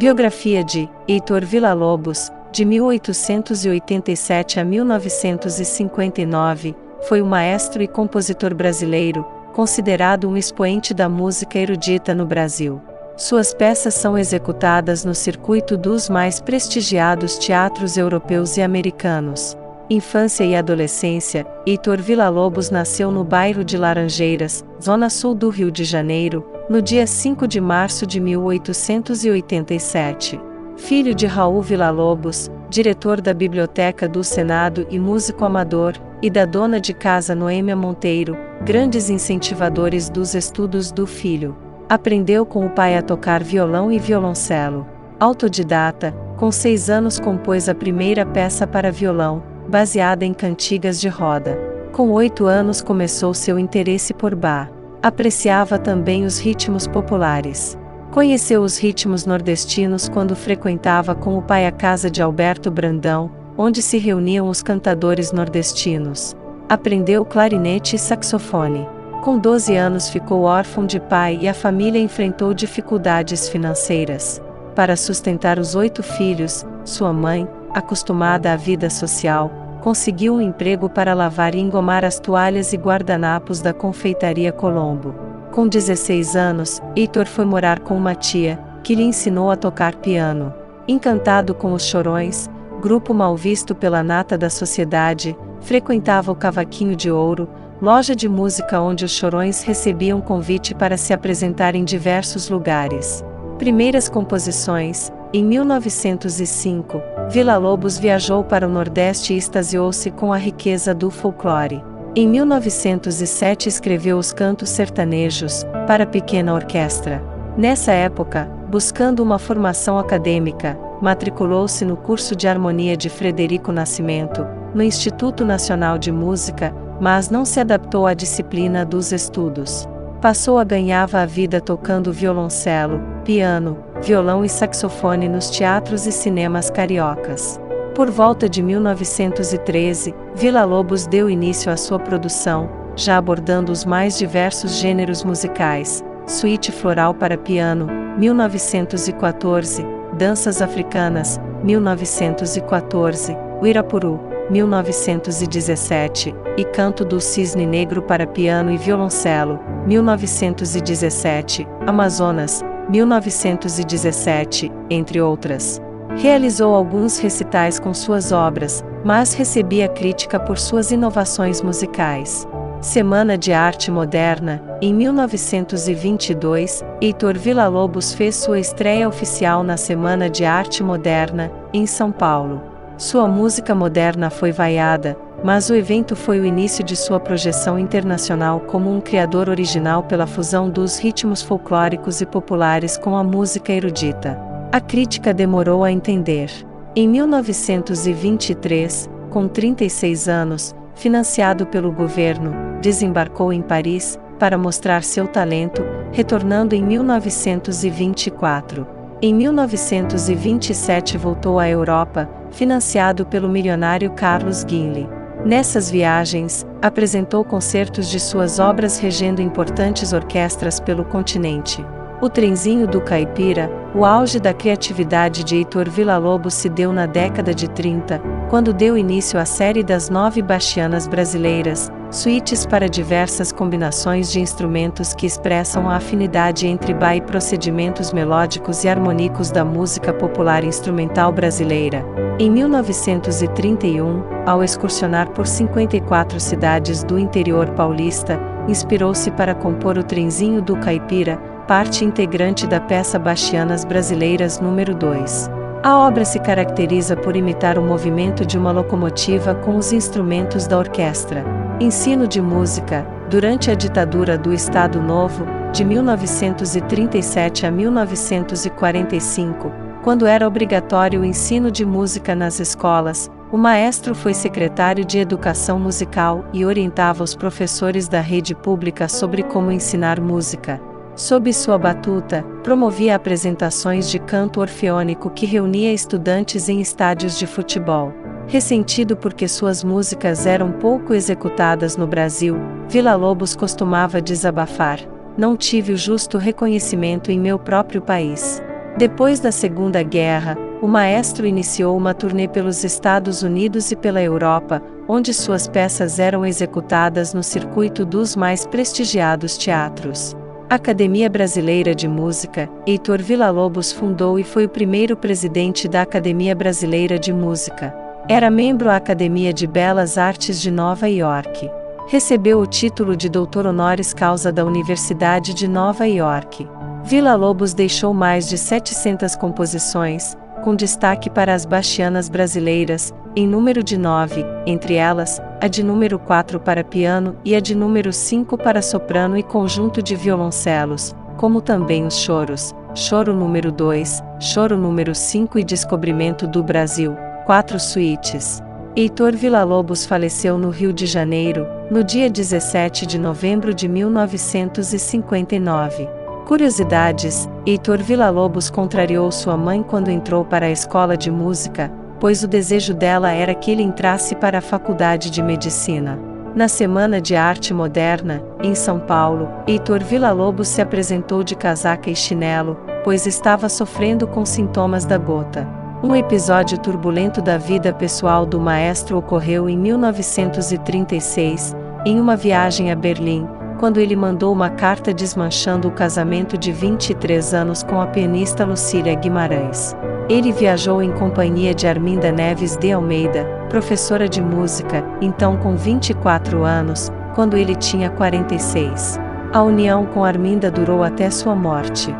Biografia de Heitor Villa-Lobos, de 1887 a 1959, foi um maestro e compositor brasileiro, considerado um expoente da música erudita no Brasil. Suas peças são executadas no circuito dos mais prestigiados teatros europeus e americanos. Infância e adolescência, Heitor Villa-Lobos nasceu no bairro de Laranjeiras, zona sul do Rio de Janeiro, no dia 5 de março de 1887. Filho de Raul Villa-Lobos, diretor da Biblioteca do Senado e músico amador, e da dona de casa Noêmia Monteiro, grandes incentivadores dos estudos do filho. Aprendeu com o pai a tocar violão e violoncelo. Autodidata, com seis anos compôs a primeira peça para violão, baseada em cantigas de roda. Com oito anos começou seu interesse por Bach. Apreciava também os ritmos populares. Conheceu os ritmos nordestinos quando frequentava com o pai a casa de Alberto Brandão, onde se reuniam os cantadores nordestinos. Aprendeu clarinete e saxofone. Com 12 anos ficou órfão de pai e a família enfrentou dificuldades financeiras. Para sustentar os oito filhos, sua mãe, acostumada à vida social, conseguiu um emprego para lavar e engomar as toalhas e guardanapos da confeitaria Colombo. Com 16 anos, Heitor foi morar com uma tia, que lhe ensinou a tocar piano. Encantado com os chorões, grupo mal visto pela nata da sociedade, frequentava o Cavaquinho de Ouro, loja de música onde os chorões recebiam convite para se apresentar em diversos lugares. Primeiras composições: em 1905, Vila Lobos viajou para o Nordeste e extasiou-se com a riqueza do folclore. Em 1907 escreveu os cantos sertanejos, para pequena orquestra. Nessa época, buscando uma formação acadêmica, matriculou-se no curso de harmonia de Frederico Nascimento, no Instituto Nacional de Música, mas não se adaptou à disciplina dos estudos. Passou a ganhava a vida tocando violoncelo, piano, violão e saxofone nos teatros e cinemas cariocas. Por volta de 1913, Vila Lobos deu início à sua produção, já abordando os mais diversos gêneros musicais: Suíte Floral para Piano, 1914, Danças Africanas, 1914, Uirapuru, 1917, e Canto do Cisne Negro para piano e violoncelo, 1917, Amazonas, 1917, entre outras. Realizou alguns recitais com suas obras, mas recebia crítica por suas inovações musicais. Semana de Arte Moderna, em 1922, Heitor Villa-Lobos fez sua estreia oficial na Semana de Arte Moderna, em São Paulo. Sua música moderna foi vaiada, mas o evento foi o início de sua projeção internacional como um criador original pela fusão dos ritmos folclóricos e populares com a música erudita. A crítica demorou a entender. Em 1923, com 36 anos, financiado pelo governo, desembarcou em Paris para mostrar seu talento, retornando em 1924. Em 1927 voltou à Europa, financiado pelo milionário Carlos Guinle. Nessas viagens, apresentou concertos de suas obras regendo importantes orquestras pelo continente. O trenzinho do Caipira, o auge da criatividade de Heitor Villa-Lobos se deu na década de 30, quando deu início à série das nove bastianas brasileiras, suítes para diversas combinações de instrumentos que expressam a afinidade entre ba e procedimentos melódicos e harmônicos da música popular instrumental brasileira. Em 1931, ao excursionar por 54 cidades do interior paulista, inspirou-se para compor o Trenzinho do Caipira, parte integrante da peça Bastianas Brasileiras número 2. A obra se caracteriza por imitar o movimento de uma locomotiva com os instrumentos da orquestra. Ensino de música, durante a ditadura do Estado Novo, de 1937 a 1945, quando era obrigatório o ensino de música nas escolas, o maestro foi secretário de Educação Musical e orientava os professores da rede pública sobre como ensinar música. Sob sua batuta, promovia apresentações de canto orfeônico que reunia estudantes em estádios de futebol. Ressentido porque suas músicas eram pouco executadas no Brasil, Vila Lobos costumava desabafar: Não tive o justo reconhecimento em meu próprio país. Depois da Segunda Guerra, o maestro iniciou uma turnê pelos Estados Unidos e pela Europa, onde suas peças eram executadas no circuito dos mais prestigiados teatros. Academia Brasileira de Música, Heitor Villa-Lobos fundou e foi o primeiro presidente da Academia Brasileira de Música. Era membro da Academia de Belas Artes de Nova York. Recebeu o título de doutor honoris causa da Universidade de Nova York. Villa-Lobos deixou mais de 700 composições, com destaque para as bachianas brasileiras, em número de nove, entre elas, a de número 4 para piano e a de número 5 para soprano e conjunto de violoncelos, como também os choros, choro número 2, choro número 5 e Descobrimento do Brasil, quatro suítes. Heitor Villa-Lobos faleceu no Rio de Janeiro, no dia 17 de novembro de 1959. Curiosidades: Heitor Villa-Lobos contrariou sua mãe quando entrou para a escola de música, pois o desejo dela era que ele entrasse para a faculdade de medicina. Na Semana de Arte Moderna, em São Paulo, Heitor Villa-Lobos se apresentou de casaca e chinelo, pois estava sofrendo com sintomas da gota. Um episódio turbulento da vida pessoal do maestro ocorreu em 1936, em uma viagem a Berlim, quando ele mandou uma carta desmanchando o casamento de 23 anos com a pianista Lucília Guimarães. Ele viajou em companhia de Arminda Neves de Almeida, professora de música, então com 24 anos, quando ele tinha 46. A união com Arminda durou até sua morte.